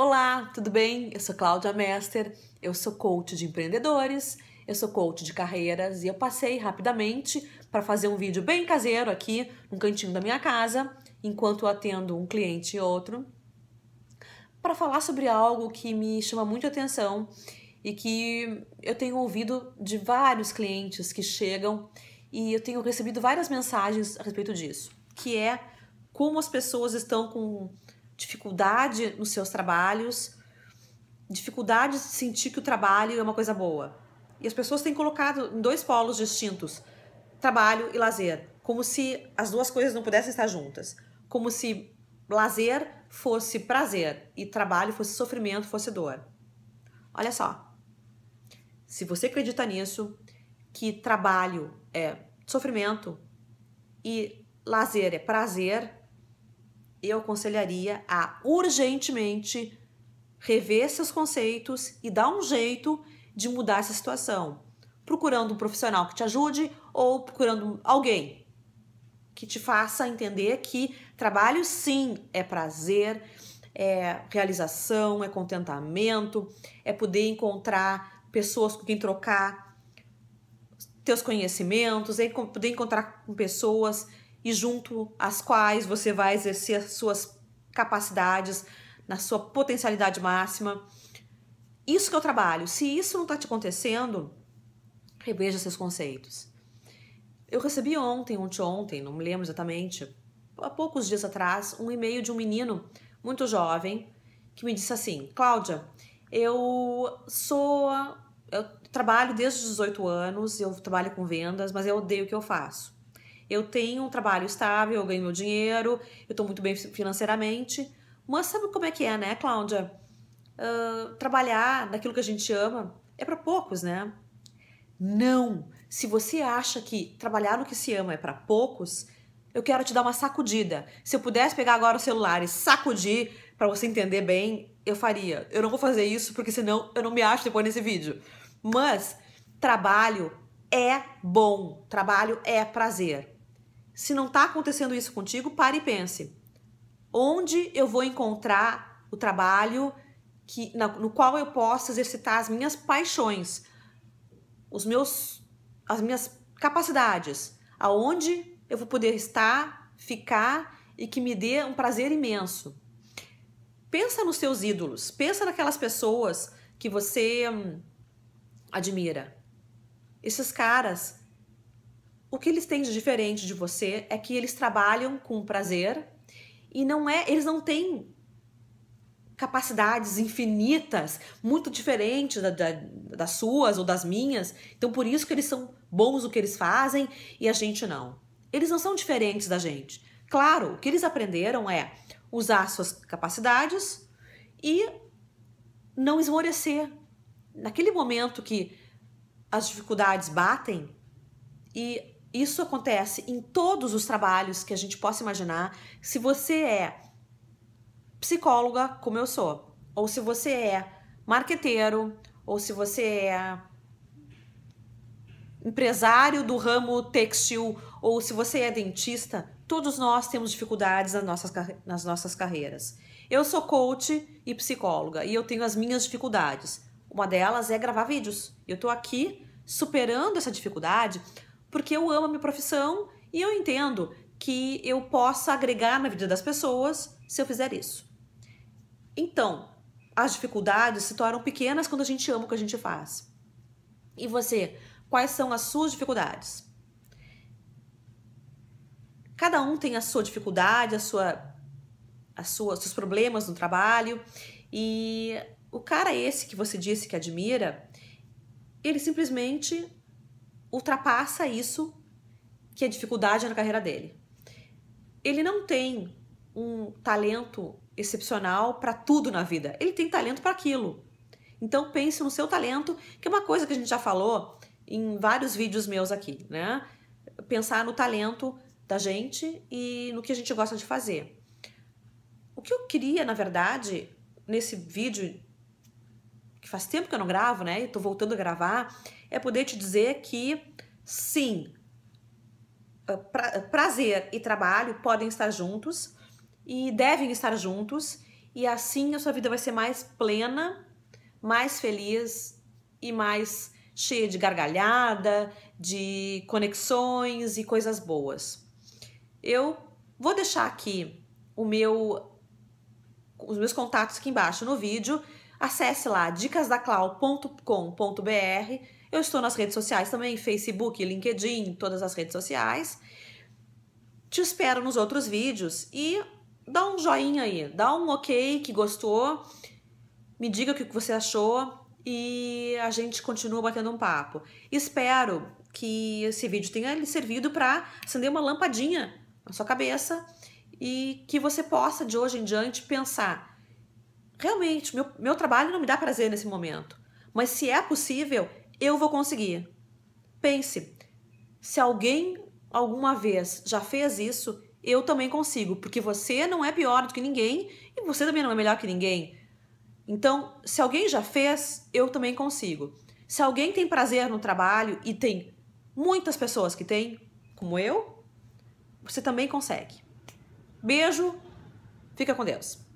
Olá, tudo bem? Eu sou Cláudia Mester, eu sou coach de empreendedores, eu sou coach de carreiras e eu passei rapidamente para fazer um vídeo bem caseiro aqui no cantinho da minha casa, enquanto eu atendo um cliente e outro, para falar sobre algo que me chama muito atenção e que eu tenho ouvido de vários clientes que chegam e eu tenho recebido várias mensagens a respeito disso, que é como as pessoas estão com dificuldade nos seus trabalhos, dificuldade de sentir que o trabalho é uma coisa boa. E as pessoas têm colocado em dois polos distintos, trabalho e lazer, como se as duas coisas não pudessem estar juntas, como se lazer fosse prazer e trabalho fosse sofrimento, fosse dor. Olha só. Se você acredita nisso, que trabalho é sofrimento e lazer é prazer, eu aconselharia a urgentemente rever seus conceitos e dar um jeito de mudar essa situação, procurando um profissional que te ajude ou procurando alguém que te faça entender que trabalho sim é prazer, é realização, é contentamento, é poder encontrar pessoas com quem trocar teus conhecimentos, é poder encontrar com pessoas e junto às quais você vai exercer as suas capacidades na sua potencialidade máxima. Isso que o trabalho. Se isso não está te acontecendo, reveja seus conceitos. Eu recebi ontem, ontem, ontem, não me lembro exatamente, há poucos dias atrás, um e-mail de um menino muito jovem que me disse assim: Cláudia, eu sou. Eu trabalho desde os 18 anos, eu trabalho com vendas, mas eu odeio o que eu faço. Eu tenho um trabalho estável, eu ganho meu dinheiro, eu estou muito bem financeiramente. Mas sabe como é que é, né, Cláudia? Uh, trabalhar naquilo que a gente ama é para poucos, né? Não! Se você acha que trabalhar no que se ama é para poucos, eu quero te dar uma sacudida. Se eu pudesse pegar agora o celular e sacudir para você entender bem, eu faria. Eu não vou fazer isso porque senão eu não me acho depois nesse vídeo. Mas trabalho é bom, trabalho é prazer. Se não está acontecendo isso contigo, pare e pense. Onde eu vou encontrar o trabalho que, na, no qual eu possa exercitar as minhas paixões, os meus, as minhas capacidades, aonde eu vou poder estar, ficar e que me dê um prazer imenso. Pensa nos seus ídolos, pensa naquelas pessoas que você hum, admira. Esses caras o que eles têm de diferente de você é que eles trabalham com prazer e não é, eles não têm capacidades infinitas, muito diferentes da, da, das suas ou das minhas. Então, por isso que eles são bons no que eles fazem e a gente não. Eles não são diferentes da gente. Claro, o que eles aprenderam é usar suas capacidades e não esmorecer. Naquele momento que as dificuldades batem e isso acontece em todos os trabalhos que a gente possa imaginar. Se você é psicóloga, como eu sou, ou se você é marqueteiro, ou se você é empresário do ramo textil, ou se você é dentista, todos nós temos dificuldades nas nossas, nas nossas carreiras. Eu sou coach e psicóloga e eu tenho as minhas dificuldades. Uma delas é gravar vídeos. Eu estou aqui superando essa dificuldade porque eu amo a minha profissão e eu entendo que eu possa agregar na vida das pessoas se eu fizer isso. Então, as dificuldades se tornam pequenas quando a gente ama o que a gente faz. E você, quais são as suas dificuldades? Cada um tem a sua dificuldade, a sua, a sua, seus problemas no trabalho. E o cara esse que você disse que admira, ele simplesmente ultrapassa isso que é dificuldade na carreira dele. Ele não tem um talento excepcional para tudo na vida. Ele tem talento para aquilo. Então pense no seu talento, que é uma coisa que a gente já falou em vários vídeos meus aqui, né? Pensar no talento da gente e no que a gente gosta de fazer. O que eu queria, na verdade, nesse vídeo que faz tempo que eu não gravo, né? E tô voltando a gravar, é poder te dizer que sim, ah, pra, prazer e trabalho podem estar juntos e devem estar juntos e assim a sua vida vai ser mais plena, mais feliz e mais cheia de gargalhada, de conexões e coisas boas. Eu vou deixar aqui o meu os meus contatos aqui embaixo no vídeo. Acesse lá dicasdaclau.com.br. Eu estou nas redes sociais também, Facebook, LinkedIn, todas as redes sociais. Te espero nos outros vídeos e dá um joinha aí, dá um ok que gostou, me diga o que você achou e a gente continua batendo um papo. Espero que esse vídeo tenha lhe servido para acender uma lampadinha na sua cabeça e que você possa de hoje em diante pensar: realmente, meu, meu trabalho não me dá prazer nesse momento, mas se é possível, eu vou conseguir. Pense, se alguém alguma vez já fez isso, eu também consigo, porque você não é pior do que ninguém e você também não é melhor que ninguém. Então, se alguém já fez, eu também consigo. Se alguém tem prazer no trabalho e tem muitas pessoas que têm, como eu, você também consegue. Beijo, fica com Deus.